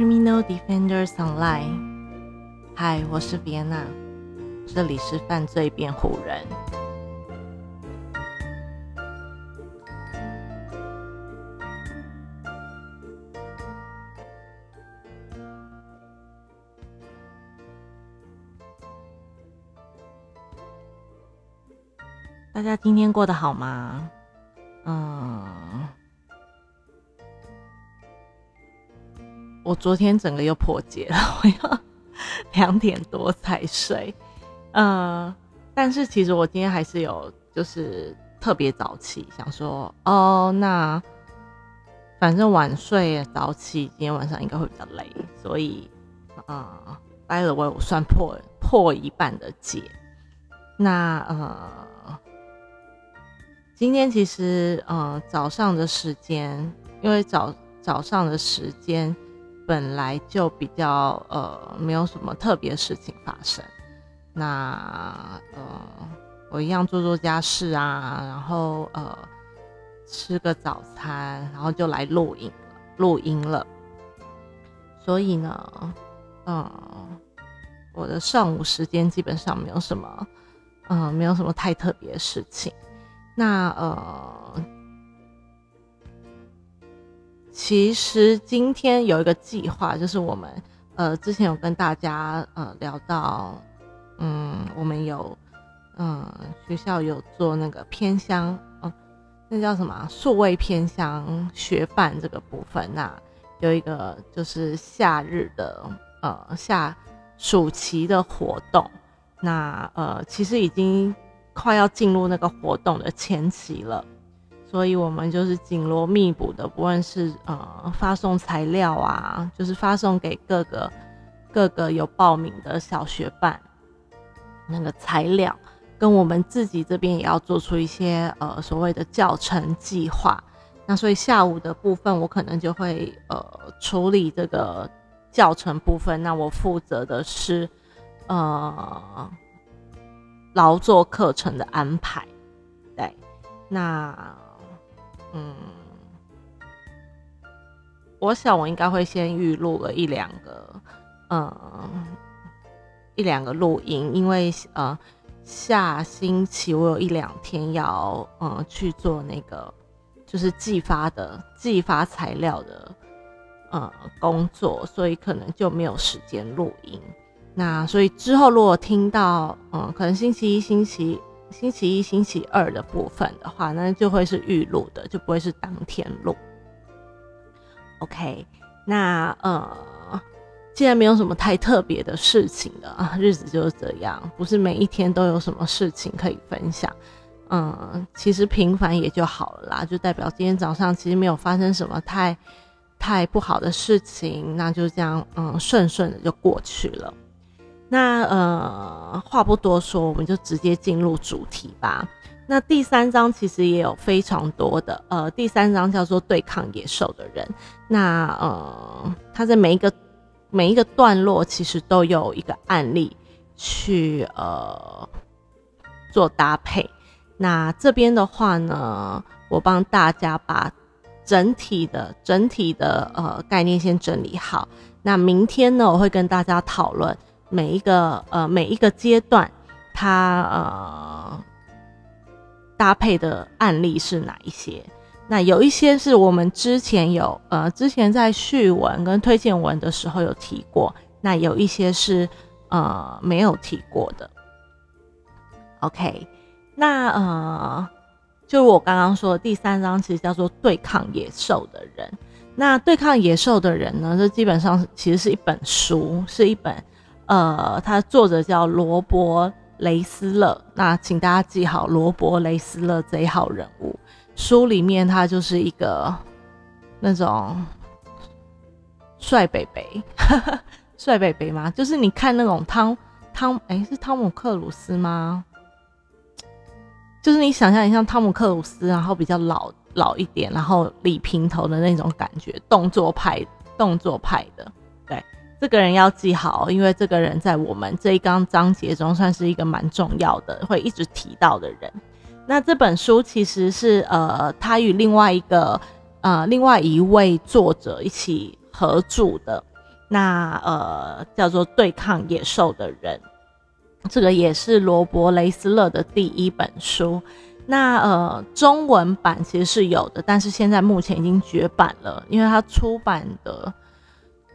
Criminal Defenders Online。嗨，我是 Vienna，这里是犯罪辩护人。大家今天过得好吗？嗯，我昨天整个又破戒了，我要两点多才睡。嗯，但是其实我今天还是有，就是特别早起，想说哦，那反正晚睡早起，今天晚上应该会比较累，所以啊，待了我我算破破一半的戒。那呃。今天其实，呃，早上的时间，因为早早上的时间本来就比较，呃，没有什么特别事情发生。那，呃，我一样做做家事啊，然后，呃，吃个早餐，然后就来录音录音了。所以呢，嗯，我的上午时间基本上没有什么，嗯，没有什么太特别的事情。那呃，其实今天有一个计划，就是我们呃之前有跟大家呃聊到，嗯，我们有嗯学校有做那个偏乡，嗯，那叫什么数位偏乡学办这个部分，那有一个就是夏日的呃夏暑期的活动，那呃其实已经。快要进入那个活动的前期了，所以我们就是紧锣密鼓的，不论是呃发送材料啊，就是发送给各个各个有报名的小学办那个材料，跟我们自己这边也要做出一些呃所谓的教程计划。那所以下午的部分，我可能就会呃处理这个教程部分。那我负责的是呃。劳作课程的安排，对，那，嗯，我想我应该会先预录了一两个，嗯，一两个录音，因为呃，下星期我有一两天要嗯去做那个就是寄发的寄发材料的呃工作，所以可能就没有时间录音。那所以之后如果听到，嗯，可能星期一、星期星期一、星期二的部分的话，那就会是预录的，就不会是当天录。OK，那呃，既然没有什么太特别的事情的啊，日子就是这样，不是每一天都有什么事情可以分享，嗯，其实平凡也就好了啦，就代表今天早上其实没有发生什么太太不好的事情，那就这样，嗯，顺顺的就过去了。那呃，话不多说，我们就直接进入主题吧。那第三章其实也有非常多的，呃，第三章叫做对抗野兽的人。那呃，它在每一个每一个段落其实都有一个案例去呃做搭配。那这边的话呢，我帮大家把整体的整体的呃概念先整理好。那明天呢，我会跟大家讨论。每一个呃每一个阶段，它呃搭配的案例是哪一些？那有一些是我们之前有呃之前在序文跟推荐文的时候有提过，那有一些是呃没有提过的。OK，那呃就我刚刚说的第三章，其实叫做对抗野兽的人。那对抗野兽的人呢，这基本上其实是一本书，是一本。呃，他作者叫罗伯雷斯勒，那请大家记好罗伯雷斯勒这一号人物。书里面他就是一个那种帅北北，帅北北吗？就是你看那种汤汤，哎，是汤姆克鲁斯吗？就是你想象一下汤姆克鲁斯，然后比较老老一点，然后理平头的那种感觉，动作派，动作派的。对这个人要记好，因为这个人在我们这一章章节中算是一个蛮重要的，会一直提到的人。那这本书其实是呃，他与另外一个呃，另外一位作者一起合著的。那呃叫做《对抗野兽的人》，这个也是罗伯雷斯勒的第一本书。那呃中文版其实是有的，但是现在目前已经绝版了，因为它出版的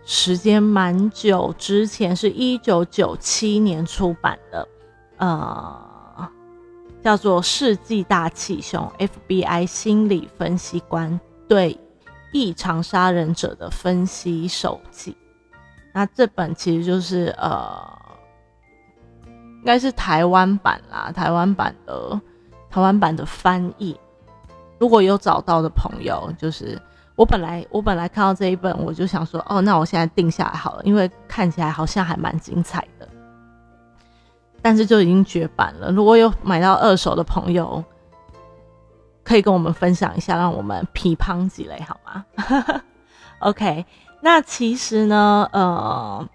时间蛮久，之前是一九九七年出版的，呃叫做《世纪大气熊》FBI 心理分析官对异常杀人者的分析手记。那这本其实就是呃，应该是台湾版啦，台湾版的台湾版的翻译。如果有找到的朋友，就是我本来我本来看到这一本，我就想说，哦，那我现在定下来好了，因为看起来好像还蛮精彩的。但是就已经绝版了。如果有买到二手的朋友，可以跟我们分享一下，让我们批判几类好吗？OK。那其实呢，呃，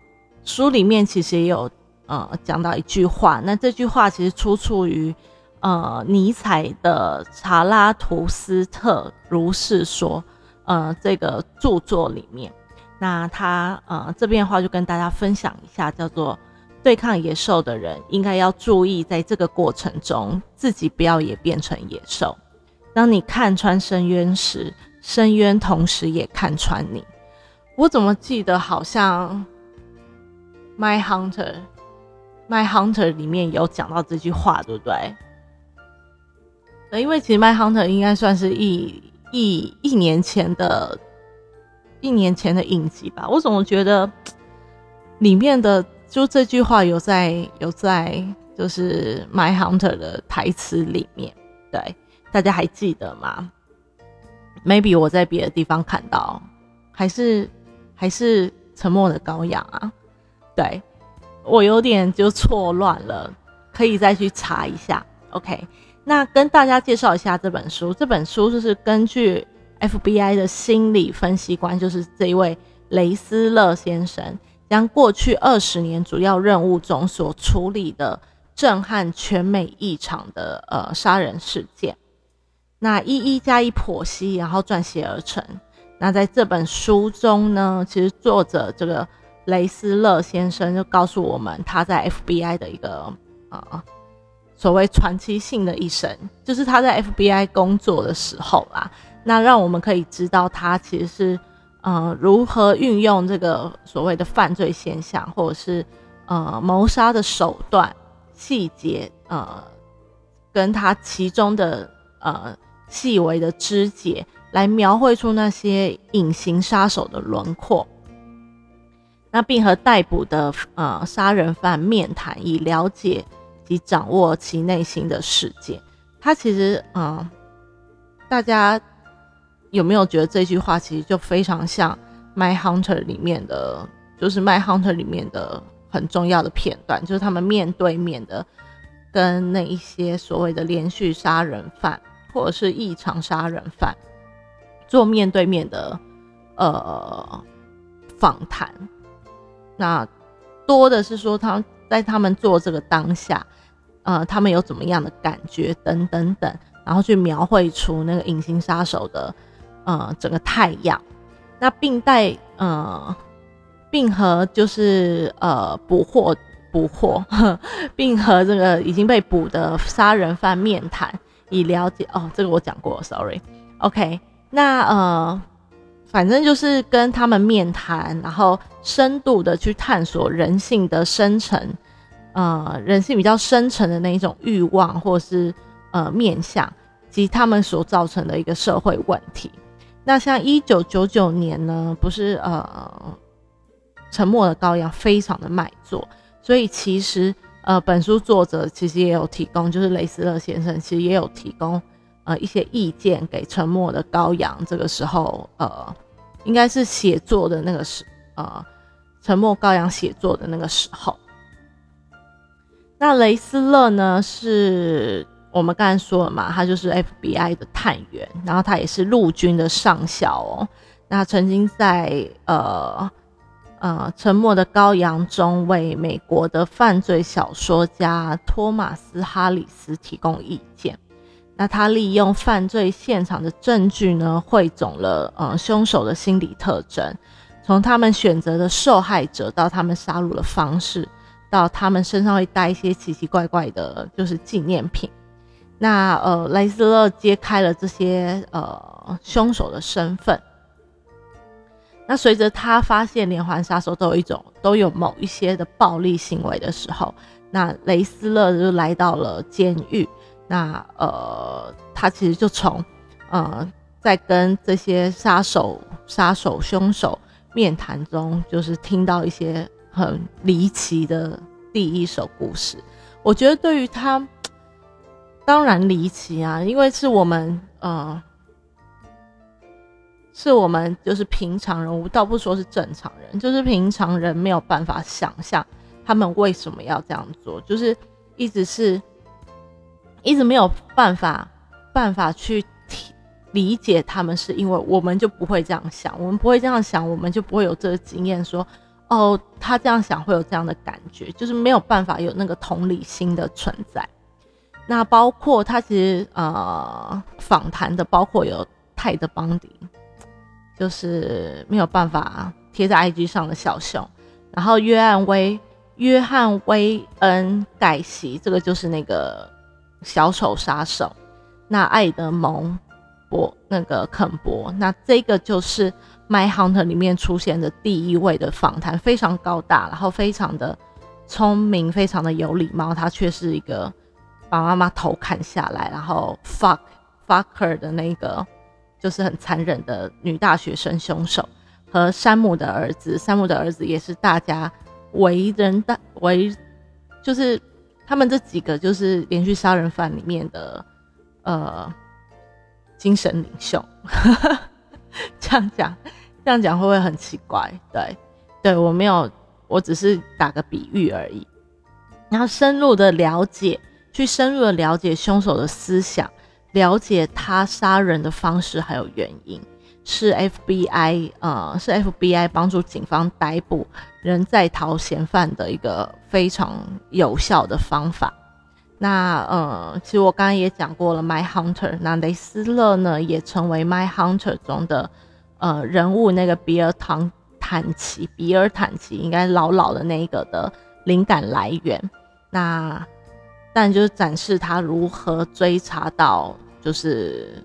书里面其实也有呃讲到一句话，那这句话其实出处于呃尼采的《查拉图斯特如是说》呃这个著作里面。那他呃这边的话就跟大家分享一下，叫做对抗野兽的人应该要注意，在这个过程中自己不要也变成野兽。当你看穿深渊时，深渊同时也看穿你。我怎么记得好像《My Hunter》《My Hunter》里面有讲到这句话，对不对？因为其实《My Hunter》应该算是一一一年前的，一年前的影集吧。我怎么觉得里面的就这句话有在有在就是《My Hunter》的台词里面，对大家还记得吗？Maybe 我在别的地方看到，还是。还是沉默的羔羊啊，对我有点就错乱了，可以再去查一下。OK，那跟大家介绍一下这本书。这本书就是根据 FBI 的心理分析官，就是这一位雷斯勒先生，将过去二十年主要任务中所处理的震撼全美异常的呃杀人事件，那一一加以剖析，然后撰写而成。那在这本书中呢，其实作者这个雷斯勒先生就告诉我们，他在 FBI 的一个呃所谓传奇性的一生，就是他在 FBI 工作的时候啦。那让我们可以知道他其实是呃如何运用这个所谓的犯罪现象，或者是呃谋杀的手段细节，呃跟他其中的呃细微的肢解。来描绘出那些隐形杀手的轮廓，那并和逮捕的呃杀人犯面谈，以了解及掌握其内心的世界。他其实嗯，大家有没有觉得这句话其实就非常像《My Hunter》里面的，就是《My Hunter》里面的很重要的片段，就是他们面对面的跟那一些所谓的连续杀人犯或者是异常杀人犯。做面对面的呃访谈，那多的是说他在他们做这个当下，呃，他们有怎么样的感觉等等等，然后去描绘出那个隐形杀手的呃整个太阳，那并带呃并和就是呃捕获捕获，并和这个已经被捕的杀人犯面谈，以了解哦，这个我讲过，sorry，OK。那呃，反正就是跟他们面谈，然后深度的去探索人性的深层，呃，人性比较深层的那一种欲望，或是呃面相，及他们所造成的一个社会问题。那像一九九九年呢，不是呃，沉默的羔羊非常的卖座，所以其实呃，本书作者其实也有提供，就是雷斯勒先生其实也有提供。呃，一些意见给沉默的羔羊。这个时候，呃，应该是写作的那个时，呃，沉默羔羊写作的那个时候。那雷斯勒呢，是我们刚才说了嘛，他就是 FBI 的探员，然后他也是陆军的上校哦。那曾经在呃呃沉默的羔羊中为美国的犯罪小说家托马斯哈里斯提供意见。那他利用犯罪现场的证据呢，汇总了呃凶手的心理特征，从他们选择的受害者到他们杀戮的方式，到他们身上会带一些奇奇怪怪的，就是纪念品。那呃，雷斯勒揭开了这些呃凶手的身份。那随着他发现连环杀手都有一种都有某一些的暴力行为的时候，那雷斯勒就来到了监狱。那呃，他其实就从呃在跟这些杀手、杀手、凶手面谈中，就是听到一些很离奇的第一首故事。我觉得对于他。当然离奇啊，因为是我们，呃，是我们就是平常人，我倒不说是正常人，就是平常人没有办法想象他们为什么要这样做，就是一直是，一直没有办法办法去理解他们，是因为我们就不会这样想，我们不会这样想，我们就不会有这个经验，说哦，他这样想会有这样的感觉，就是没有办法有那个同理心的存在。那包括他其实呃访谈的，包括有泰德邦迪，就是没有办法贴在 IG 上的小熊，然后约翰威约翰威恩盖西，这个就是那个小丑杀手。那艾德蒙博那个肯博，那这个就是《My Hunter》里面出现的第一位的访谈，非常高大，然后非常的聪明，非常的有礼貌，他却是一个。把妈妈头砍下来，然后 fuck fucker 的那个就是很残忍的女大学生凶手，和山姆的儿子，山姆的儿子也是大家为人大为，就是他们这几个就是连续杀人犯里面的呃精神领袖。这样讲，这样讲会不会很奇怪？对，对我没有，我只是打个比喻而已，然后深入的了解。去深入的了解凶手的思想，了解他杀人的方式还有原因，是 FBI 呃是 FBI 帮助警方逮捕人在逃嫌犯的一个非常有效的方法。那呃，其实我刚刚也讲过了，My Hunter，那雷斯勒呢也成为 My Hunter 中的呃人物，那个比尔唐坦奇，比尔坦奇应该老老的那一个的灵感来源。那但就是展示他如何追查到，就是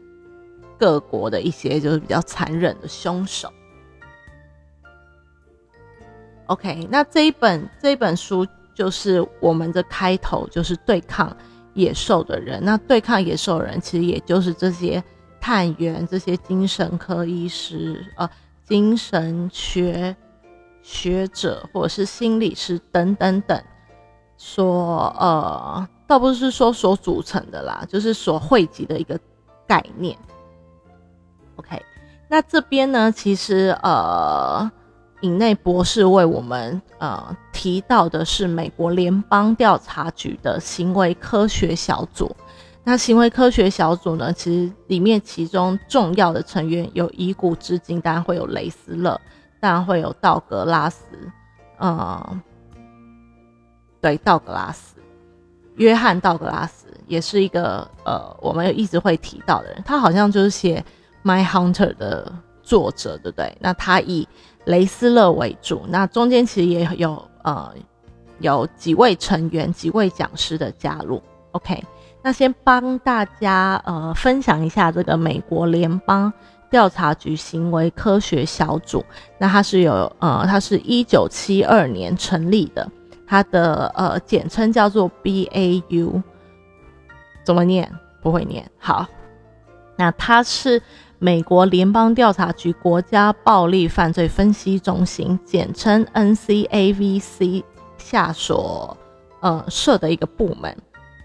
各国的一些就是比较残忍的凶手。OK，那这一本这一本书就是我们的开头，就是对抗野兽的人。那对抗野兽的人，其实也就是这些探员、这些精神科医师、呃，精神学学者或者是心理师等等等，所呃。倒不是说所组成的啦，就是所汇集的一个概念。OK，那这边呢，其实呃，尹内博士为我们呃提到的是美国联邦调查局的行为科学小组。那行为科学小组呢，其实里面其中重要的成员有以古至今，当然会有雷斯勒，当然会有道格拉斯，嗯，对，道格拉斯。约翰·道格拉斯也是一个呃，我们一直会提到的人。他好像就是写《My Hunter》的作者，对不对？那他以雷斯勒为主，那中间其实也有呃有几位成员、几位讲师的加入。OK，那先帮大家呃分享一下这个美国联邦调查局行为科学小组。那它是有呃，它是一九七二年成立的。它的呃简称叫做 BAU，怎么念？不会念。好，那它是美国联邦调查局国家暴力犯罪分析中心，简称 NCAVC 下所呃设的一个部门。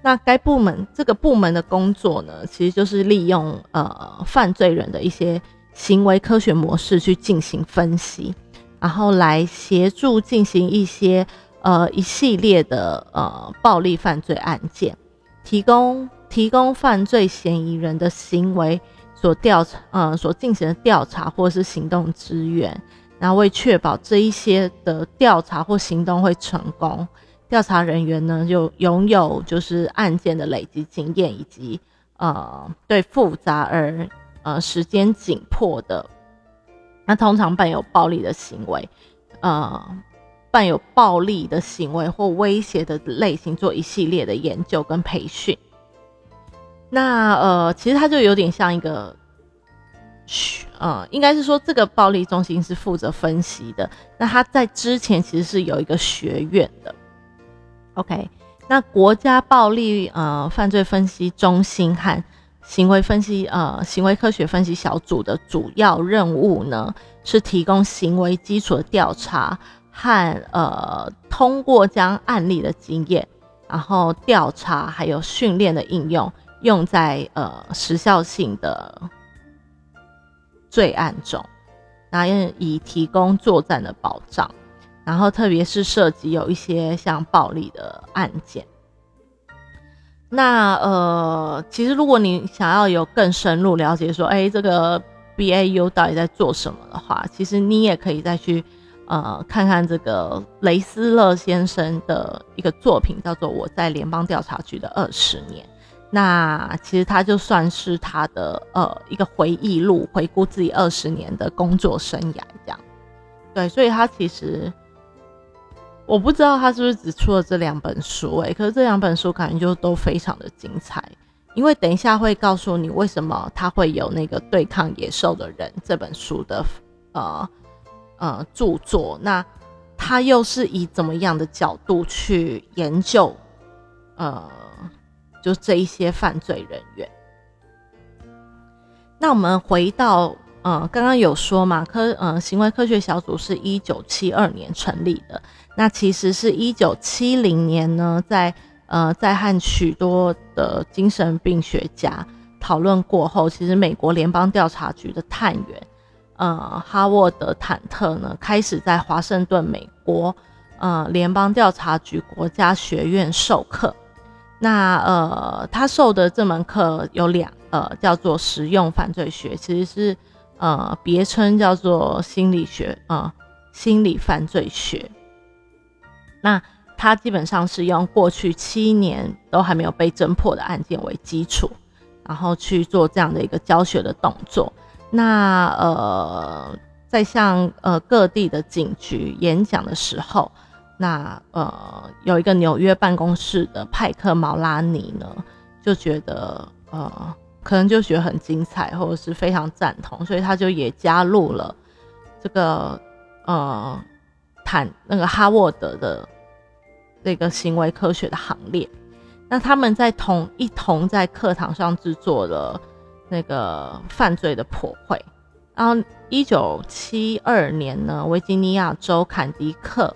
那该部门这个部门的工作呢，其实就是利用呃犯罪人的一些行为科学模式去进行分析，然后来协助进行一些。呃，一系列的呃暴力犯罪案件，提供提供犯罪嫌疑人的行为所调查呃所进行的调查或是行动支援，然后为确保这一些的调查或行动会成功，调查人员呢就拥有就是案件的累积经验以及呃对复杂而呃时间紧迫的那通常伴有暴力的行为，呃，伴有暴力的行为或威胁的类型做一系列的研究跟培训。那呃，其实它就有点像一个。呃，应该是说这个暴力中心是负责分析的。那他在之前其实是有一个学院的。OK，那国家暴力呃犯罪分析中心和行为分析呃行为科学分析小组的主要任务呢，是提供行为基础的调查和呃通过将案例的经验，然后调查还有训练的应用，用在呃时效性的。罪案中，那以提供作战的保障，然后特别是涉及有一些像暴力的案件。那呃，其实如果你想要有更深入了解，说哎，这个 B A U 到底在做什么的话，其实你也可以再去呃看看这个雷斯勒先生的一个作品，叫做《我在联邦调查局的二十年》。那其实他就算是他的呃一个回忆录，回顾自己二十年的工作生涯这样。对，所以他其实我不知道他是不是只出了这两本书哎，可是这两本书感觉就都非常的精彩，因为等一下会告诉你为什么他会有那个对抗野兽的人这本书的呃呃著作，那他又是以怎么样的角度去研究呃？就这一些犯罪人员。那我们回到，呃，刚刚有说嘛，科，呃，行为科学小组是一九七二年成立的。那其实是一九七零年呢，在，呃，在和许多的精神病学家讨论过后，其实美国联邦调查局的探员，呃，哈沃德·坦特呢，开始在华盛顿，美国，呃，联邦调查局国家学院授课。那呃，他授的这门课有两呃，叫做实用犯罪学，其实是呃别称叫做心理学啊，心理犯罪学。那他基本上是用过去七年都还没有被侦破的案件为基础，然后去做这样的一个教学的动作。那呃，在向呃各地的警局演讲的时候。那呃，有一个纽约办公室的派克毛拉尼呢，就觉得呃，可能就觉得很精彩，或者是非常赞同，所以他就也加入了这个呃，坦那个哈沃德的这个行为科学的行列。那他们在同一同在课堂上制作了那个犯罪的破绘。然后一九七二年呢，维吉尼亚州坎迪克。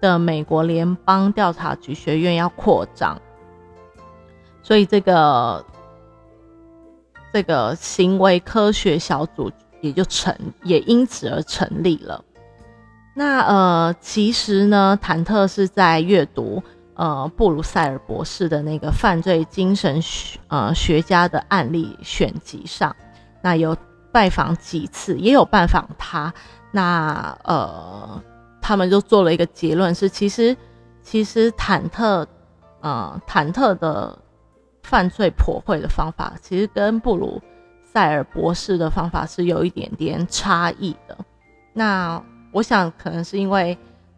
的美国联邦调查局学院要扩张，所以这个这个行为科学小组也就成，也因此而成立了。那呃，其实呢，坦特是在阅读呃布鲁塞尔博士的那个犯罪精神学呃学家的案例选集上，那有拜访几次，也有拜访他。那呃。他们就做了一个结论，是其实其实忐忑，呃，忐忑的犯罪破绘的方法，其实跟布鲁塞尔博士的方法是有一点点差异的。那我想可能是因为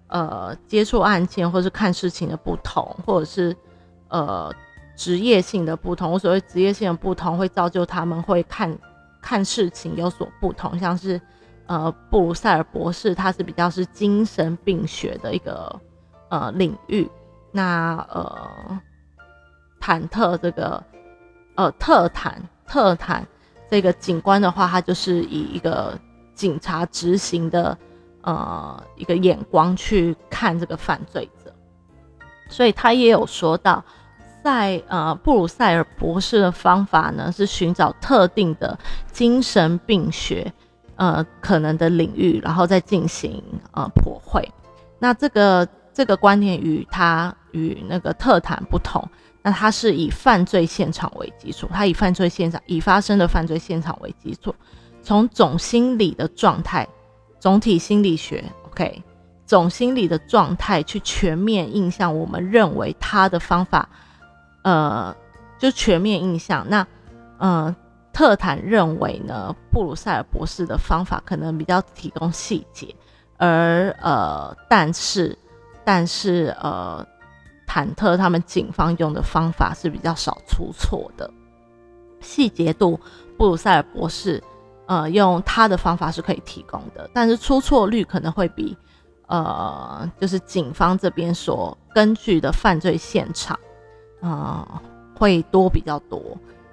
呃接触案件或是看事情的不同，或者是呃职业性的不同。我所谓职业性的不同，会造就他们会看看事情有所不同，像是。呃，布鲁塞尔博士他是比较是精神病学的一个呃领域，那呃，坦特这个呃特坦特坦这个警官的话，他就是以一个警察执行的呃一个眼光去看这个犯罪者，所以他也有说到，在呃布鲁塞尔博士的方法呢，是寻找特定的精神病学。呃，可能的领域，然后再进行呃破绘。那这个这个观点与他与那个特坦不同。那他是以犯罪现场为基础，他以犯罪现场已发生的犯罪现场为基础，从总心理的状态、总体心理学，OK，总心理的状态去全面印象。我们认为他的方法，呃，就全面印象。那，呃。特坦认为呢，布鲁塞尔博士的方法可能比较提供细节，而呃，但是但是呃，坦特他们警方用的方法是比较少出错的，细节度布鲁塞尔博士呃用他的方法是可以提供的，但是出错率可能会比呃就是警方这边所根据的犯罪现场啊会多比较多。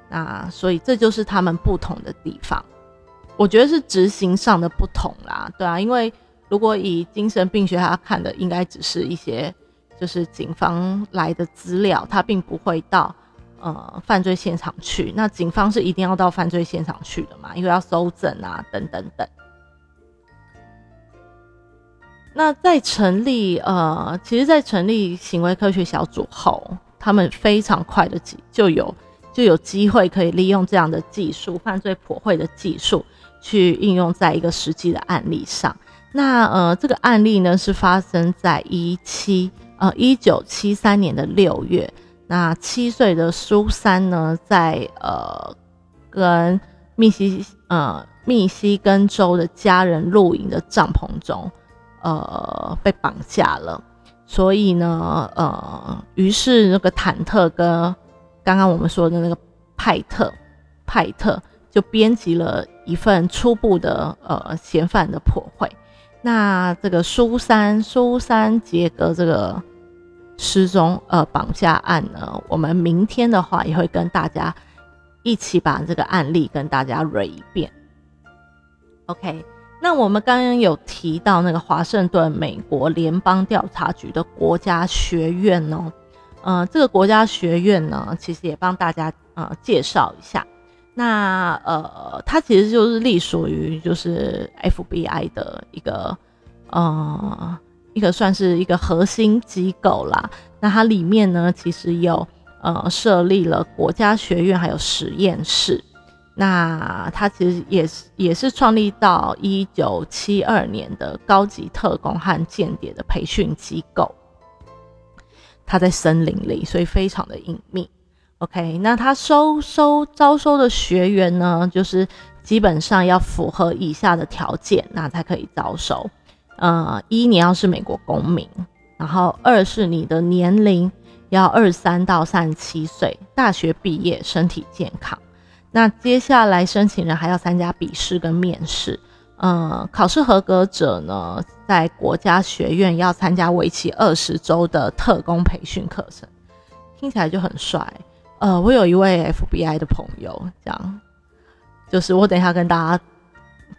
那所以这就是他们不同的地方，我觉得是执行上的不同啦，对啊，因为如果以精神病学他看的，应该只是一些就是警方来的资料，他并不会到呃犯罪现场去。那警方是一定要到犯罪现场去的嘛，因为要搜证啊，等等等。那在成立呃，其实，在成立行为科学小组后，他们非常快的就有。就有机会可以利用这样的技术，犯罪破绘的技术，去应用在一个实际的案例上。那呃，这个案例呢是发生在一七呃一九七三年的六月。那七岁的苏珊呢，在呃跟密西呃密西根州的家人露营的帐篷中，呃被绑架了。所以呢，呃，于是那个忐忑跟刚刚我们说的那个派特，派特就编辑了一份初步的呃嫌犯的破绘。那这个苏珊苏珊杰格这个失踪呃绑架案呢，我们明天的话也会跟大家一起把这个案例跟大家捋一遍。OK，那我们刚刚有提到那个华盛顿美国联邦调查局的国家学院哦。呃，这个国家学院呢，其实也帮大家呃介绍一下。那呃，它其实就是隶属于就是 FBI 的一个呃一个算是一个核心机构啦。那它里面呢，其实有呃设立了国家学院，还有实验室。那它其实也是也是创立到一九七二年的高级特工和间谍的培训机构。他在森林里，所以非常的隐秘。OK，那他收收招收的学员呢，就是基本上要符合以下的条件，那才可以招收。呃，一你要是美国公民，然后二是你的年龄要二三到三十七岁，大学毕业，身体健康。那接下来申请人还要参加笔试跟面试。呃，考试合格者呢，在国家学院要参加为期二十周的特工培训课程，听起来就很帅。呃，我有一位 FBI 的朋友，这样，就是我等一下跟大家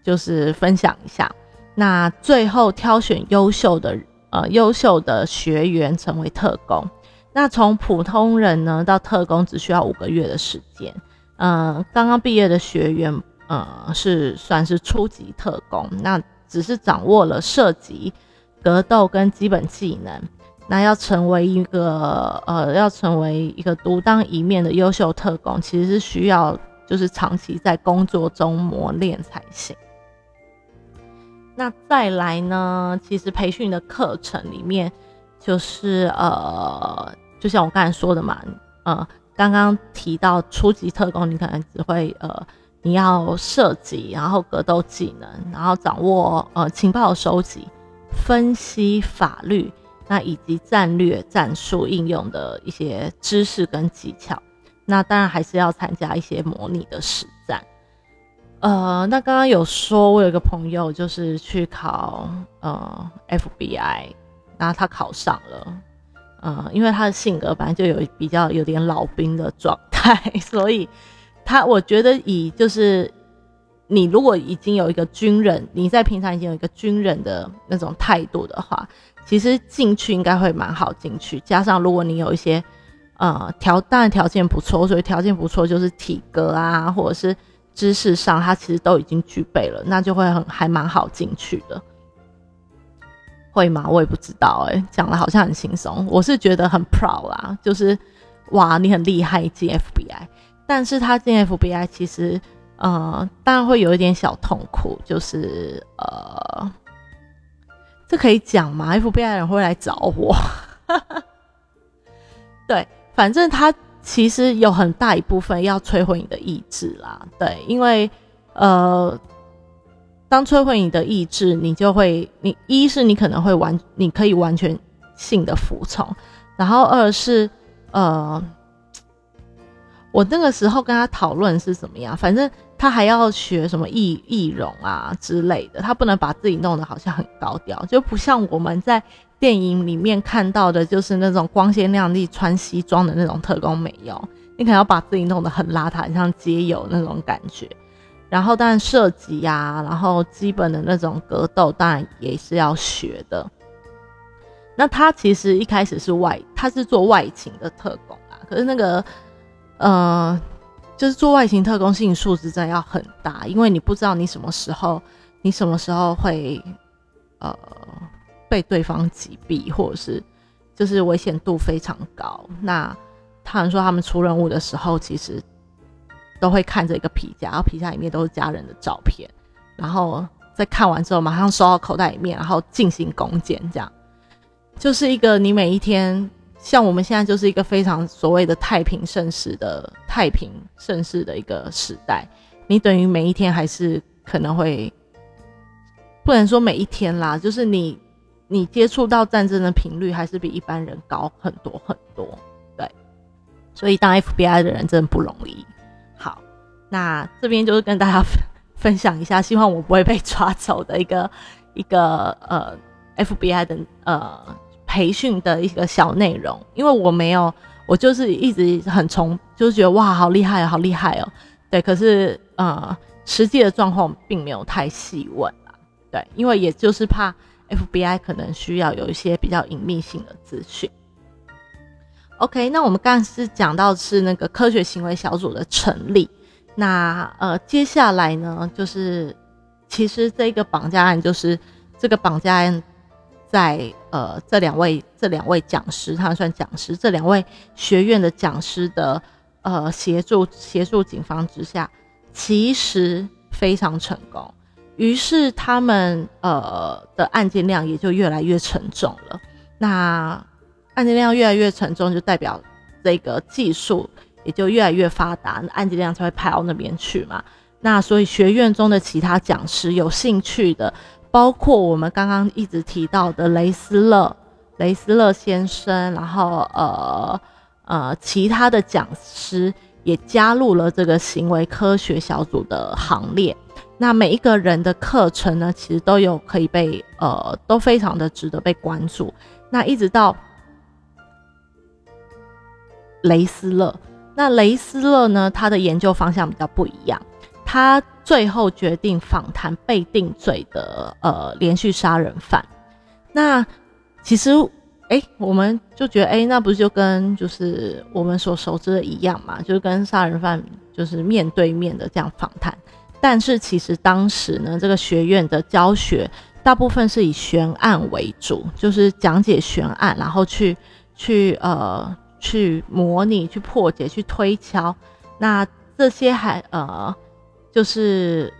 就是分享一下。那最后挑选优秀的呃优秀的学员成为特工。那从普通人呢到特工只需要五个月的时间。嗯，刚刚毕业的学员。呃，是算是初级特工，那只是掌握了射击、格斗跟基本技能。那要成为一个呃，要成为一个独当一面的优秀特工，其实是需要就是长期在工作中磨练才行。那再来呢，其实培训的课程里面，就是呃，就像我刚才说的嘛，呃，刚刚提到初级特工，你可能只会呃。你要涉及，然后格斗技能，然后掌握呃情报收集、分析法律，那以及战略战术应用的一些知识跟技巧。那当然还是要参加一些模拟的实。呃，那刚刚有说，我有一个朋友就是去考呃 FBI，然后他考上了。呃，因为他的性格本来就有比较有点老兵的状态，所以。他我觉得以就是你如果已经有一个军人，你在平常已经有一个军人的那种态度的话，其实进去应该会蛮好进去。加上如果你有一些呃条，当然条件不错，所以条件不错就是体格啊，或者是知识上，他其实都已经具备了，那就会很还蛮好进去的。会吗？我也不知道哎，讲的好像很轻松，我是觉得很 proud 啦，就是哇，你很厉害进 FBI。但是他进 FBI 其实，呃，当然会有一点小痛苦，就是呃，这可以讲吗？FBI 人会来找我，对，反正他其实有很大一部分要摧毁你的意志啦，对，因为呃，当摧毁你的意志，你就会，你一是你可能会完，你可以完全性的服从，然后二是呃，我那个时候跟他讨论是怎么样，反正他还要学什么易易容啊之类的，他不能把自己弄得好像很高调，就不像我们在。电影里面看到的就是那种光鲜亮丽、穿西装的那种特工美优，你可能要把自己弄得很邋遢，像街友那种感觉。然后，当然射击呀，然后基本的那种格斗，当然也是要学的。那他其实一开始是外，他是做外勤的特工啊。可是那个，呃，就是做外勤特工，心理素质真的要很大，因为你不知道你什么时候，你什么时候会，呃。被对方击毙，或者是就是危险度非常高。那他们说，他们出任务的时候，其实都会看着一个皮夹，然后皮夹里面都是家人的照片，然后在看完之后，马上收到口袋里面，然后进行攻坚。这样就是一个你每一天，像我们现在就是一个非常所谓的太平盛世的太平盛世的一个时代，你等于每一天还是可能会不能说每一天啦，就是你。你接触到战争的频率还是比一般人高很多很多，对，所以当 FBI 的人真的不容易。好，那这边就是跟大家 分享一下，希望我不会被抓走的一个一个呃 FBI 的呃培训的一个小内容，因为我没有，我就是一直很崇，就是觉得哇好厉害哦，好厉害哦，对，可是呃实际的状况并没有太细问啊，对，因为也就是怕。FBI 可能需要有一些比较隐秘性的资讯。OK，那我们刚刚是讲到是那个科学行为小组的成立。那呃，接下来呢，就是其实这个绑架案，就是这个绑架案，在呃这两位这两位讲师，他算讲师，这两位学院的讲师的呃协助协助警方之下，其实非常成功。于是他们呃的案件量也就越来越沉重了。那案件量越来越沉重，就代表这个技术也就越来越发达，案件量才会派到那边去嘛。那所以学院中的其他讲师有兴趣的，包括我们刚刚一直提到的雷斯勒雷斯勒先生，然后呃呃其他的讲师也加入了这个行为科学小组的行列。那每一个人的课程呢，其实都有可以被呃，都非常的值得被关注。那一直到雷斯勒，那雷斯勒呢，他的研究方向比较不一样。他最后决定访谈被定罪的呃连续杀人犯。那其实哎，我们就觉得哎，那不是就跟就是我们所熟知的一样嘛，就是跟杀人犯就是面对面的这样访谈。但是其实当时呢，这个学院的教学大部分是以悬案为主，就是讲解悬案，然后去去呃去模拟、去破解、去推敲。那这些还呃就是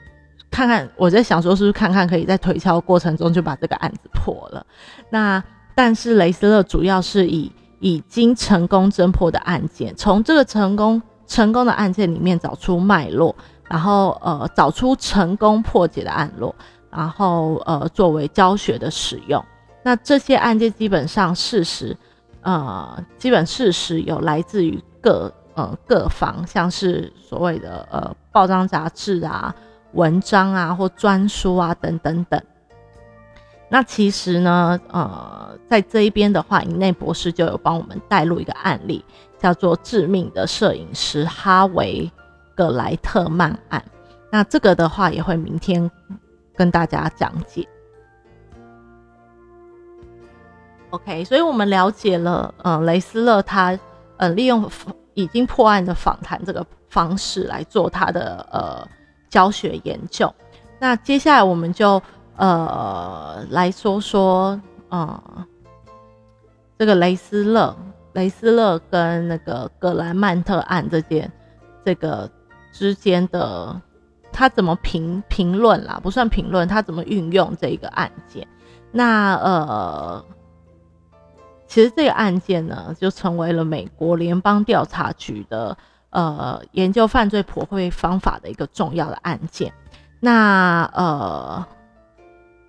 看看我在想说，是不是看看可以在推敲过程中就把这个案子破了？那但是雷斯勒主要是以已经成功侦破的案件，从这个成功成功的案件里面找出脉络。然后呃找出成功破解的案落，然后呃作为教学的使用。那这些案件基本上事实，呃基本事实有来自于各呃各方，像是所谓的呃报章杂志啊、文章啊或专书啊等等等。那其实呢，呃在这一边的话，尹内博士就有帮我们带入一个案例，叫做致命的摄影师哈维。格莱特曼案，那这个的话也会明天跟大家讲解。OK，所以我们了解了，呃，雷斯勒他呃利用已经破案的访谈这个方式来做他的呃教学研究。那接下来我们就呃来说说，呃，这个雷斯勒雷斯勒跟那个格兰曼特案这件这个。之间的他怎么评评论啦？不算评论，他怎么运用这个案件？那呃，其实这个案件呢，就成为了美国联邦调查局的呃研究犯罪破获方法的一个重要的案件。那呃，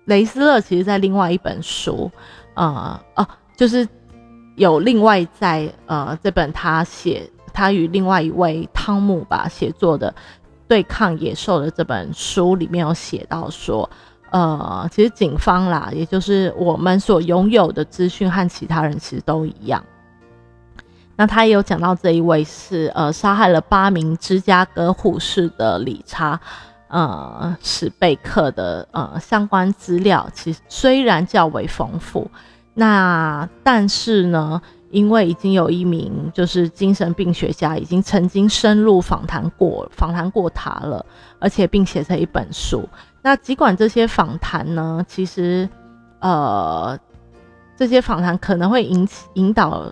雷斯勒其实在另外一本书，呃哦，就是有另外在呃这本他写他与另外一位汤姆吧写作的对抗野兽的这本书里面有写到说，呃，其实警方啦，也就是我们所拥有的资讯和其他人其实都一样。那他也有讲到这一位是呃杀害了八名芝加哥护士的理查。呃，史贝克的呃相关资料，其实虽然较为丰富，那但是呢，因为已经有一名就是精神病学家已经曾经深入访谈过访谈过他了，而且并写成一本书。那尽管这些访谈呢，其实呃这些访谈可能会引起引导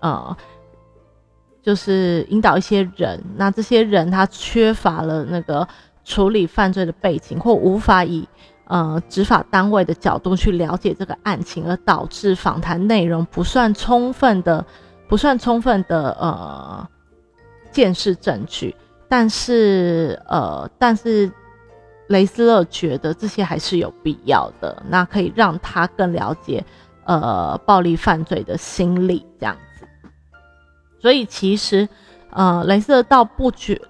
呃，就是引导一些人，那这些人他缺乏了那个。处理犯罪的背景，或无法以呃执法单位的角度去了解这个案情，而导致访谈内容不算充分的，不算充分的呃见识证据。但是呃，但是雷斯勒觉得这些还是有必要的，那可以让他更了解呃暴力犯罪的心理这样子。所以其实呃，雷斯勒倒不觉。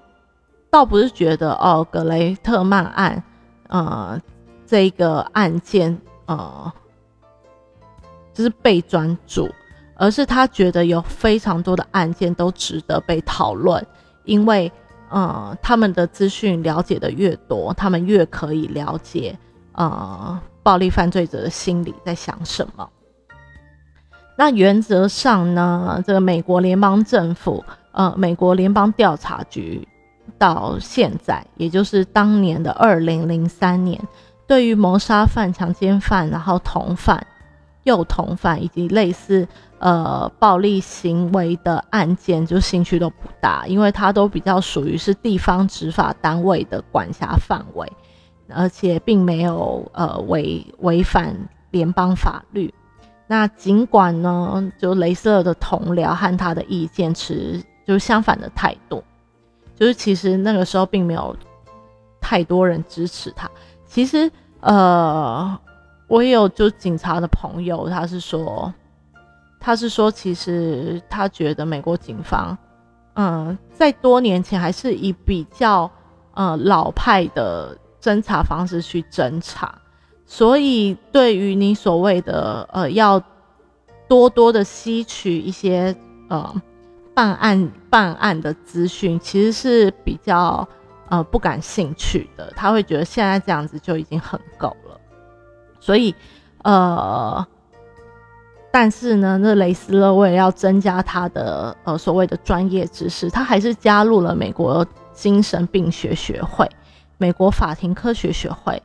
倒不是觉得哦，格雷特曼案，呃，这个案件，呃，就是被专注，而是他觉得有非常多的案件都值得被讨论，因为，呃，他们的资讯了解的越多，他们越可以了解，呃，暴力犯罪者的心理在想什么。那原则上呢，这个美国联邦政府，呃，美国联邦调查局。到现在，也就是当年的二零零三年，对于谋杀犯、强奸犯、然后同犯、幼童犯以及类似呃暴力行为的案件，就兴趣都不大，因为它都比较属于是地方执法单位的管辖范围，而且并没有呃违违反联邦法律。那尽管呢，就雷瑟的同僚和他的意见持就是相反的态度。就是其实那个时候并没有太多人支持他。其实，呃，我也有就警察的朋友，他是说，他是说，其实他觉得美国警方，嗯，在多年前还是以比较呃老派的侦查方式去侦查，所以对于你所谓的呃要多多的吸取一些呃。办案办案的资讯其实是比较呃不感兴趣的，他会觉得现在这样子就已经很够了。所以呃，但是呢，那雷斯勒为了要增加他的呃所谓的专业知识，他还是加入了美国精神病学学会、美国法庭科学学会、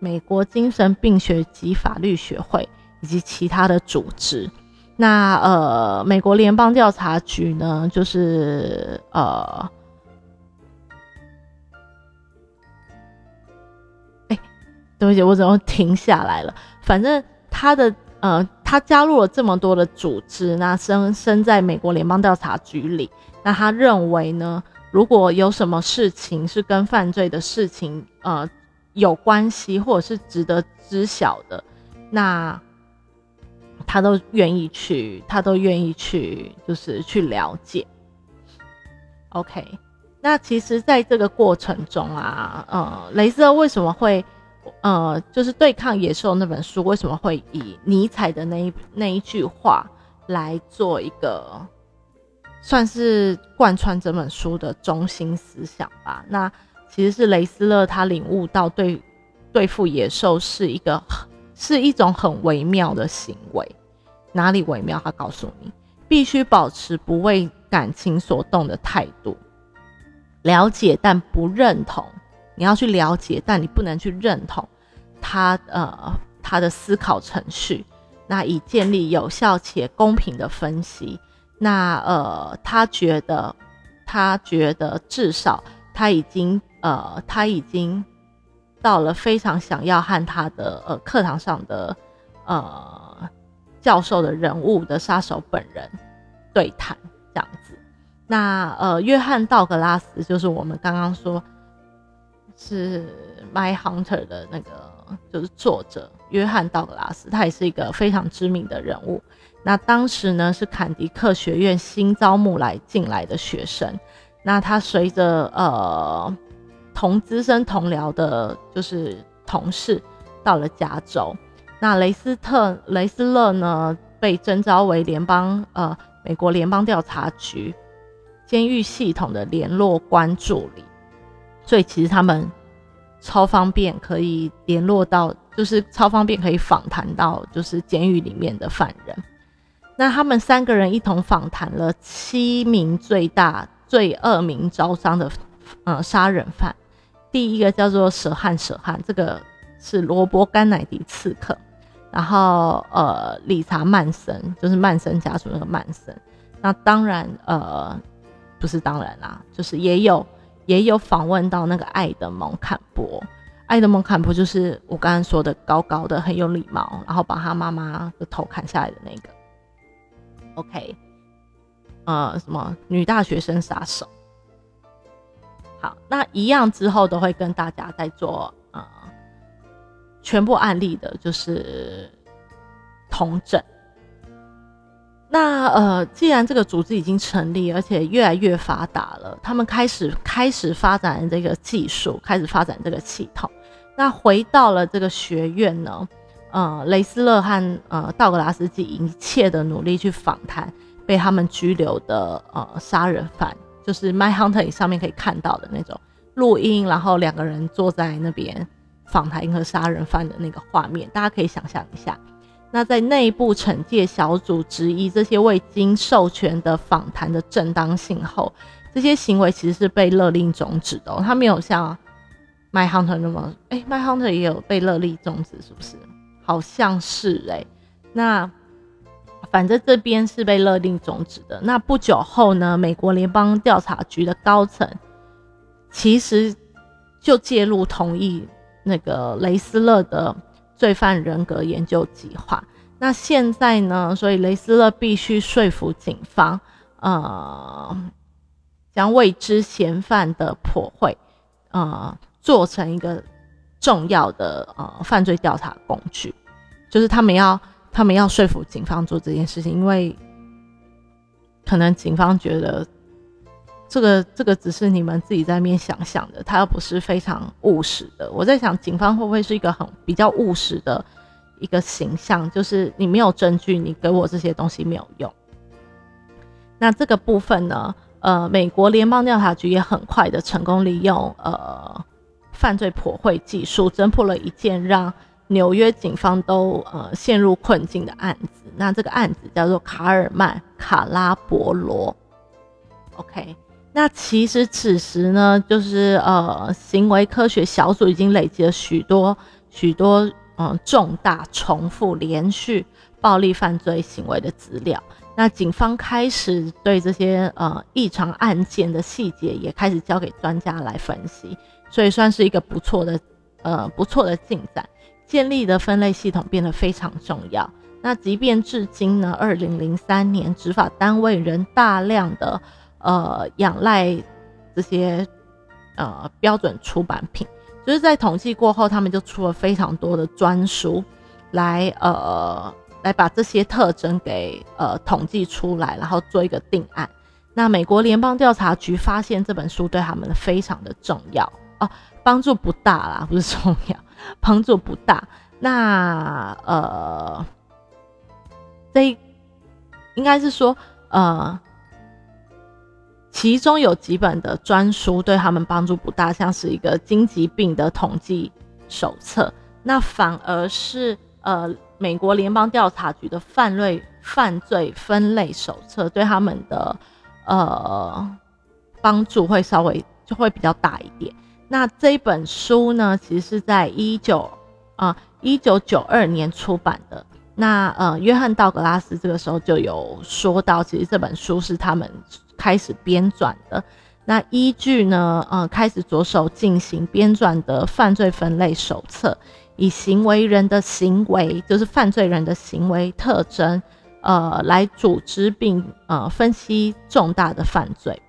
美国精神病学及法律学会以及其他的组织。那呃，美国联邦调查局呢，就是呃，对不起，我怎么停下来了？反正他的呃，他加入了这么多的组织，那身身在美国联邦调查局里，那他认为呢，如果有什么事情是跟犯罪的事情呃有关系，或者是值得知晓的，那。他都愿意去，他都愿意去，就是去了解。OK，那其实，在这个过程中啊，呃，雷瑟为什么会，呃，就是对抗野兽那本书为什么会以尼采的那一那一句话来做一个，算是贯穿整本书的中心思想吧？那其实是雷斯勒他领悟到对对付野兽是一个是一种很微妙的行为。哪里微妙？他告诉你，必须保持不为感情所动的态度，了解但不认同。你要去了解，但你不能去认同他呃他的思考程序。那以建立有效且公平的分析。那呃，他觉得他觉得至少他已经呃他已经到了非常想要和他的呃课堂上的呃。教授的人物的杀手本人对谈这样子。那呃，约翰道格拉斯就是我们刚刚说是《My Hunter》的那个就是作者约翰道格拉斯，他也是一个非常知名的人物。那当时呢是坎迪克学院新招募来进来的学生。那他随着呃同资深同僚的，就是同事到了加州。那雷斯特雷斯勒呢被征召为联邦呃美国联邦调查局监狱系统的联络官助理，所以其实他们超方便可以联络到，就是超方便可以访谈到就是监狱里面的犯人。那他们三个人一同访谈了七名最大。最恶名昭彰的，呃，杀人犯，第一个叫做舍汉舍汉，这个是罗伯甘乃迪刺客，然后呃，理查曼森就是曼森家族那个曼森，那当然呃，不是当然啦，就是也有也有访问到那个爱德蒙坎波，爱德蒙坎波就是我刚刚说的高高的很有礼貌，然后把他妈妈的头砍下来的那个，OK。呃，什么女大学生杀手？好，那一样之后都会跟大家在做呃全部案例的，就是同诊。那呃，既然这个组织已经成立，而且越来越发达了，他们开始开始发展这个技术，开始发展这个系统。那回到了这个学院呢，呃，雷斯勒和呃道格拉斯基一切的努力去访谈。被他们拘留的呃杀人犯，就是《My Hunter》上面可以看到的那种录音，然后两个人坐在那边访谈一个杀人犯的那个画面，大家可以想象一下。那在内部惩戒小组质疑这些未经授权的访谈的正当性后，这些行为其实是被勒令终止的。他没有像《My Hunter》那么，哎，《My Hunter》也有被勒令终止，是不是？好像是哎，那。反正这边是被勒令终止的。那不久后呢，美国联邦调查局的高层其实就介入同意那个雷斯勒的罪犯人格研究计划。那现在呢，所以雷斯勒必须说服警方，呃，将未知嫌犯的破坏，呃，做成一个重要的呃犯罪调查工具，就是他们要。他们要说服警方做这件事情，因为可能警方觉得这个这个只是你们自己在面想象的，它又不是非常务实的。我在想，警方会不会是一个很比较务实的一个形象？就是你没有证据，你给我这些东西没有用。那这个部分呢？呃，美国联邦调查局也很快的成功利用呃犯罪破绘技术，侦破了一件让。纽约警方都呃陷入困境的案子，那这个案子叫做卡尔曼卡拉伯罗。OK，那其实此时呢，就是呃行为科学小组已经累积了许多许多嗯重大重复连续暴力犯罪行为的资料。那警方开始对这些呃异常案件的细节也开始交给专家来分析，所以算是一个不错的呃不错的进展。建立的分类系统变得非常重要。那即便至今呢，二零零三年执法单位仍大量的呃仰赖这些呃标准出版品，就是在统计过后，他们就出了非常多的专书，来呃来把这些特征给呃统计出来，然后做一个定案。那美国联邦调查局发现这本书对他们非常的重要哦，帮助不大啦，不是重要。帮助不大，那呃，这应该是说呃，其中有几本的专书对他们帮助不大，像是一个经疾病的统计手册，那反而是呃，美国联邦调查局的犯罪犯罪分类手册对他们的呃帮助会稍微就会比较大一点。那这本书呢，其实是在一九啊一九九二年出版的。那呃，约翰道格拉斯这个时候就有说到，其实这本书是他们开始编撰的。那依据呢，呃，开始着手进行编撰的犯罪分类手册，以行为人的行为，就是犯罪人的行为特征，呃，来组织并呃分析重大的犯罪，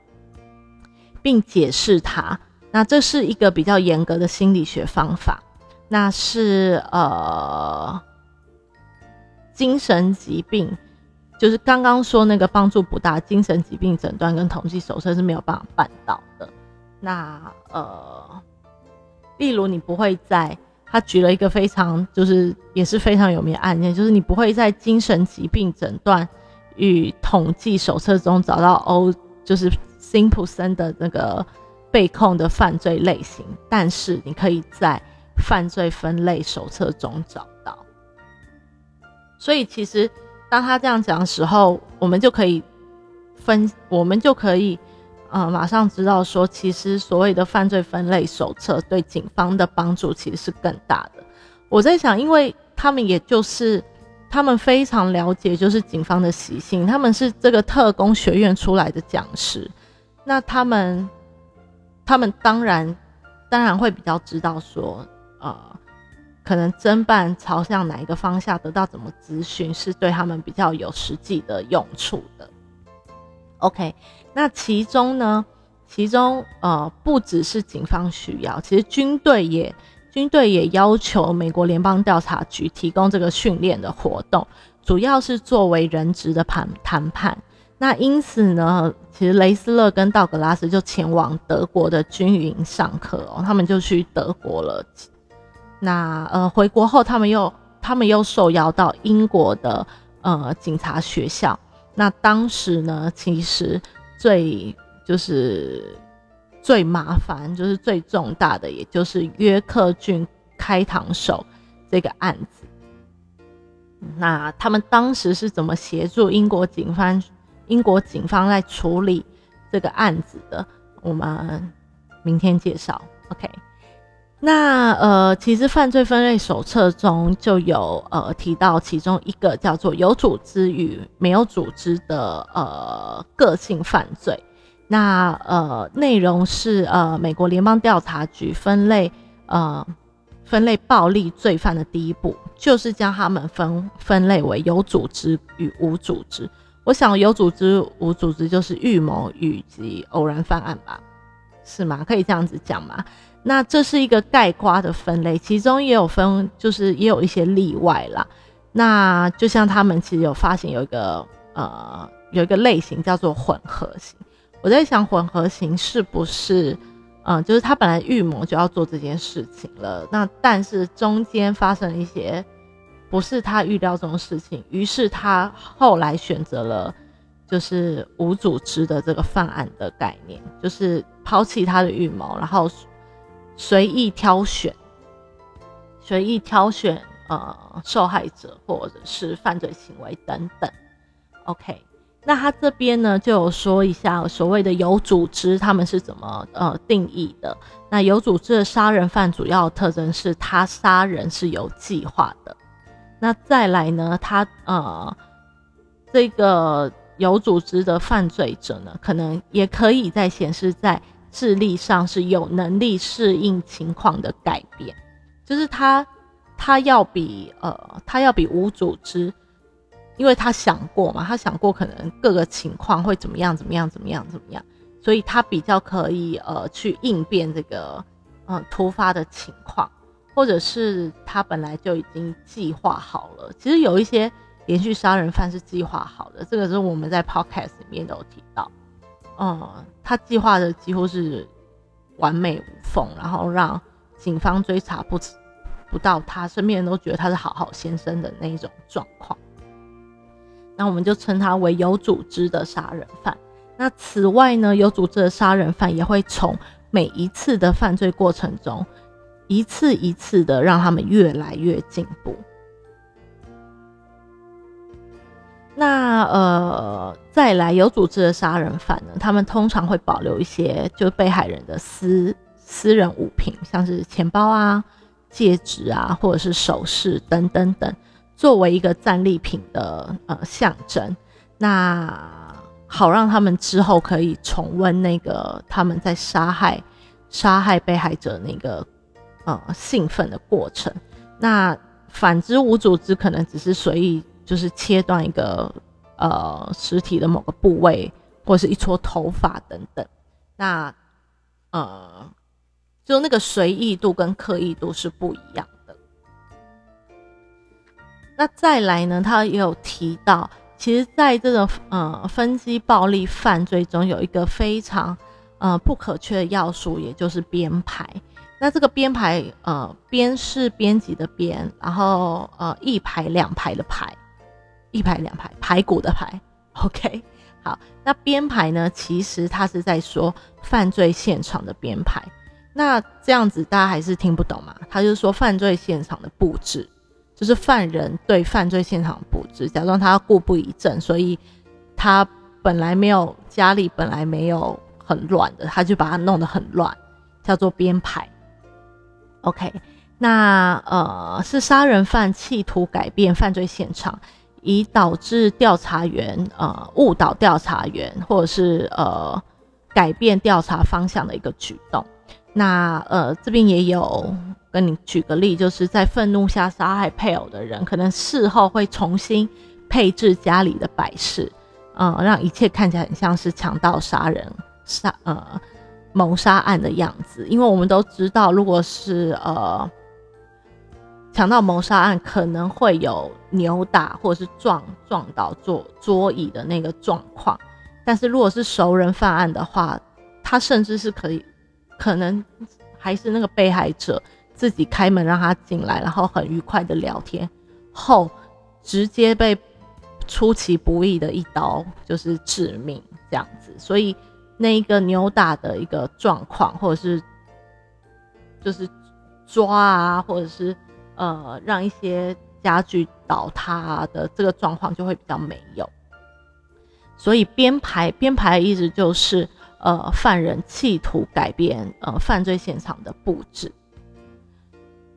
并解释它。那这是一个比较严格的心理学方法，那是呃精神疾病。就是刚刚说那个帮助不大，精神疾病诊断跟统计手册是没有办法办到的。那呃，例如你不会在他举了一个非常就是也是非常有名的案件，就是你不会在精神疾病诊断与统计手册中找到欧就是 Simpson 的那个被控的犯罪类型，但是你可以在犯罪分类手册中找到。所以其实。当他这样讲的时候，我们就可以分，我们就可以，呃，马上知道说，其实所谓的犯罪分类手册对警方的帮助其实是更大的。我在想，因为他们也就是他们非常了解，就是警方的习性，他们是这个特工学院出来的讲师，那他们，他们当然当然会比较知道说，呃。可能侦办朝向哪一个方向，得到怎么资讯，是对他们比较有实际的用处的。OK，那其中呢，其中呃不只是警方需要，其实军队也军队也要求美国联邦调查局提供这个训练的活动，主要是作为人质的谈谈判。那因此呢，其实雷斯勒跟道格拉斯就前往德国的军营上课哦，他们就去德国了。那呃，回国后，他们又他们又受邀到英国的呃警察学校。那当时呢，其实最就是最麻烦，就是最重大的，也就是约克郡开膛手这个案子。那他们当时是怎么协助英国警方？英国警方在处理这个案子的？我们明天介绍。OK。那呃，其实犯罪分类手册中就有呃提到其中一个叫做有组织与没有组织的呃个性犯罪。那呃内容是呃美国联邦调查局分类呃分类暴力罪犯的第一步，就是将他们分分类为有组织与无组织。我想有组织无组织就是预谋以及偶然犯案吧，是吗？可以这样子讲吗？那这是一个概括的分类，其中也有分，就是也有一些例外啦。那就像他们其实有发现有一个呃有一个类型叫做混合型，我在想混合型是不是嗯就是他本来预谋就要做这件事情了，那但是中间发生一些不是他预料中的事情，于是他后来选择了就是无组织的这个犯案的概念，就是抛弃他的预谋，然后。随意挑选，随意挑选，呃，受害者或者是犯罪行为等等。OK，那他这边呢就有说一下所谓的有组织，他们是怎么呃定义的？那有组织的杀人犯主要特征是他杀人是有计划的。那再来呢，他呃这个有组织的犯罪者呢，可能也可以在显示在。智力上是有能力适应情况的改变，就是他，他要比呃，他要比无组织，因为他想过嘛，他想过可能各个情况会怎么样，怎么样，怎么样，怎么样，所以他比较可以呃去应变这个嗯突发的情况，或者是他本来就已经计划好了。其实有一些连续杀人犯是计划好的，这个是我们在 podcast 里面都有提到。嗯，他计划的几乎是完美无缝，然后让警方追查不不到他，身边人都觉得他是好好先生的那一种状况。那我们就称他为有组织的杀人犯。那此外呢，有组织的杀人犯也会从每一次的犯罪过程中，一次一次的让他们越来越进步。那呃，再来有组织的杀人犯呢，他们通常会保留一些就被害人的私私人物品，像是钱包啊、戒指啊，或者是首饰等等等，作为一个战利品的呃象征。那好让他们之后可以重温那个他们在杀害杀害被害者那个呃兴奋的过程。那反之，无组织可能只是随意就是切断一个呃实体的某个部位，或是一撮头发等等。那呃，就那个随意度跟刻意度是不一样的。那再来呢，他也有提到。其实，在这个呃分析暴力犯罪中，有一个非常呃不可缺的要素，也就是编排。那这个编排，呃，编是编辑的编，然后呃一排两排的排，一排两排排骨的排。OK，好，那编排呢，其实他是在说犯罪现场的编排。那这样子大家还是听不懂嘛？他就是说犯罪现场的布置。就是犯人对犯罪现场布置，假装他故布疑阵，所以他本来没有家里本来没有很乱的，他就把它弄得很乱，叫做编排。OK，那呃是杀人犯企图改变犯罪现场，以导致调查员呃误导调查员，或者是呃改变调查方向的一个举动。那呃这边也有。跟你举个例，就是在愤怒下杀害配偶的人，可能事后会重新配置家里的摆饰，嗯，让一切看起来很像是强盗杀人、杀呃谋杀案的样子。因为我们都知道，如果是呃强盗谋杀案，可能会有扭打或者是撞撞倒桌桌椅的那个状况。但是如果是熟人犯案的话，他甚至是可以，可能还是那个被害者。自己开门让他进来，然后很愉快的聊天，后直接被出其不意的一刀就是致命这样子，所以那一个扭打的一个状况，或者是就是抓啊，或者是呃让一些家具倒塌的这个状况就会比较没有。所以编排编排的意思就是呃犯人企图改变呃犯罪现场的布置。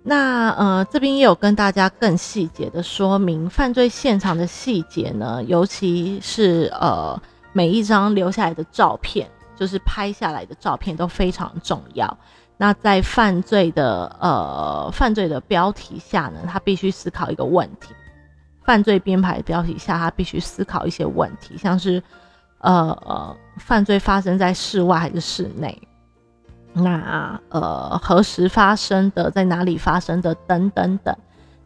那呃，这边也有跟大家更细节的说明犯罪现场的细节呢，尤其是呃每一张留下来的照片，就是拍下来的照片都非常重要。那在犯罪的呃犯罪的标题下呢，他必须思考一个问题：犯罪编排标题下，他必须思考一些问题，像是呃呃犯罪发生在室外还是室内？那呃，何时发生的，在哪里发生的，等等等。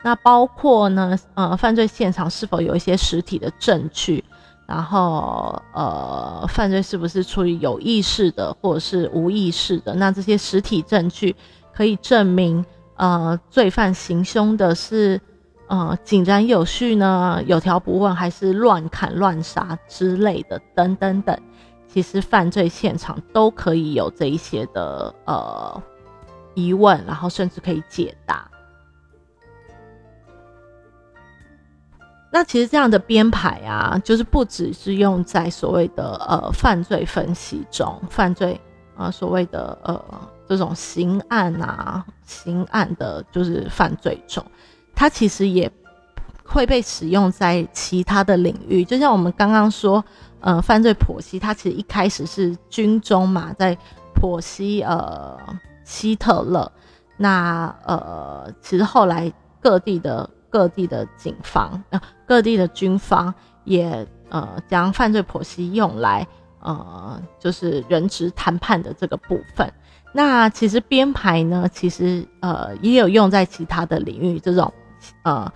那包括呢，呃，犯罪现场是否有一些实体的证据？然后呃，犯罪是不是出于有意识的，或者是无意识的？那这些实体证据可以证明，呃，罪犯行凶的是呃井然有序呢，有条不紊，还是乱砍乱杀之类的，等等等。其实犯罪现场都可以有这一些的呃疑问，然后甚至可以解答。那其实这样的编排啊，就是不只是用在所谓的呃犯罪分析中，犯罪啊所谓的呃这种刑案啊刑案的，就是犯罪中，它其实也会被使用在其他的领域，就像我们刚刚说。呃，犯罪剖析，它其实一开始是军中嘛，在剖析呃希特勒。那呃，其实后来各地的各地的警方呃各地的军方也呃将犯罪剖析用来呃就是人质谈判的这个部分。那其实编排呢，其实呃也有用在其他的领域，这种呃。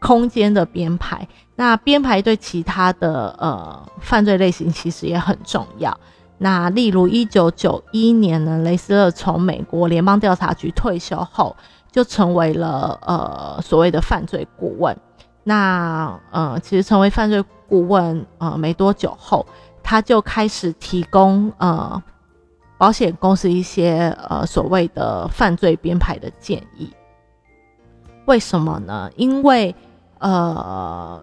空间的编排，那编排对其他的呃犯罪类型其实也很重要。那例如一九九一年呢，雷斯勒从美国联邦调查局退休后，就成为了呃所谓的犯罪顾问。那呃其实成为犯罪顾问呃没多久后，他就开始提供呃保险公司一些呃所谓的犯罪编排的建议。为什么呢？因为呃，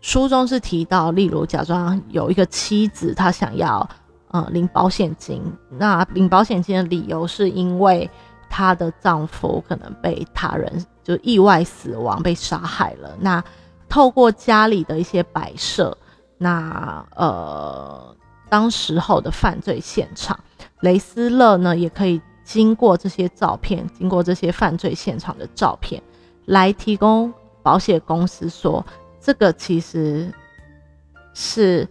书中是提到，例如假装有一个妻子，她想要呃领保险金，那领保险金的理由是因为她的丈夫可能被他人就意外死亡被杀害了。那透过家里的一些摆设，那呃，当时候的犯罪现场，雷斯勒呢也可以经过这些照片，经过这些犯罪现场的照片，来提供保险公司说，这个其实是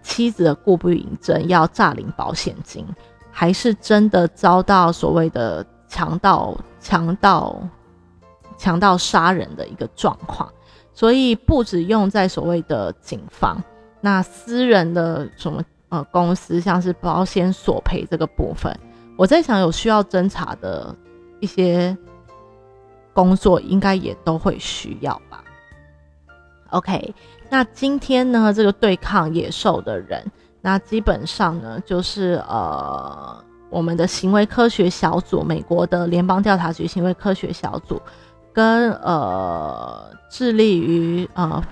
妻子的故布疑阵要诈领保险金，还是真的遭到所谓的强盗、强盗、强盗杀人的一个状况。所以不止用在所谓的警方，那私人的什么呃公司，像是保险索赔这个部分，我在想有需要侦查的一些工作，应该也都会需要吧。OK，那今天呢，这个对抗野兽的人，那基本上呢，就是呃我们的行为科学小组，美国的联邦调查局行为科学小组。跟呃致力于呃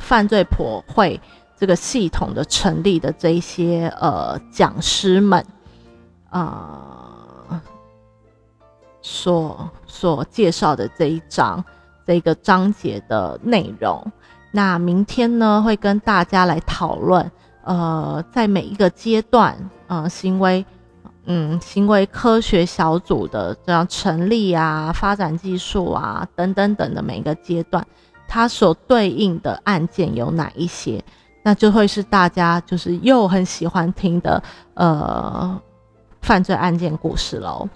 犯罪破会这个系统的成立的这一些呃讲师们，啊所所介绍的这一章这个章节的内容，那明天呢会跟大家来讨论，呃，在每一个阶段，呃行为。嗯，行为科学小组的这样成立啊、发展技术啊等等等的每一个阶段，它所对应的案件有哪一些？那就会是大家就是又很喜欢听的呃犯罪案件故事喽。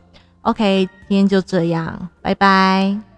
OK，今天就这样，拜拜。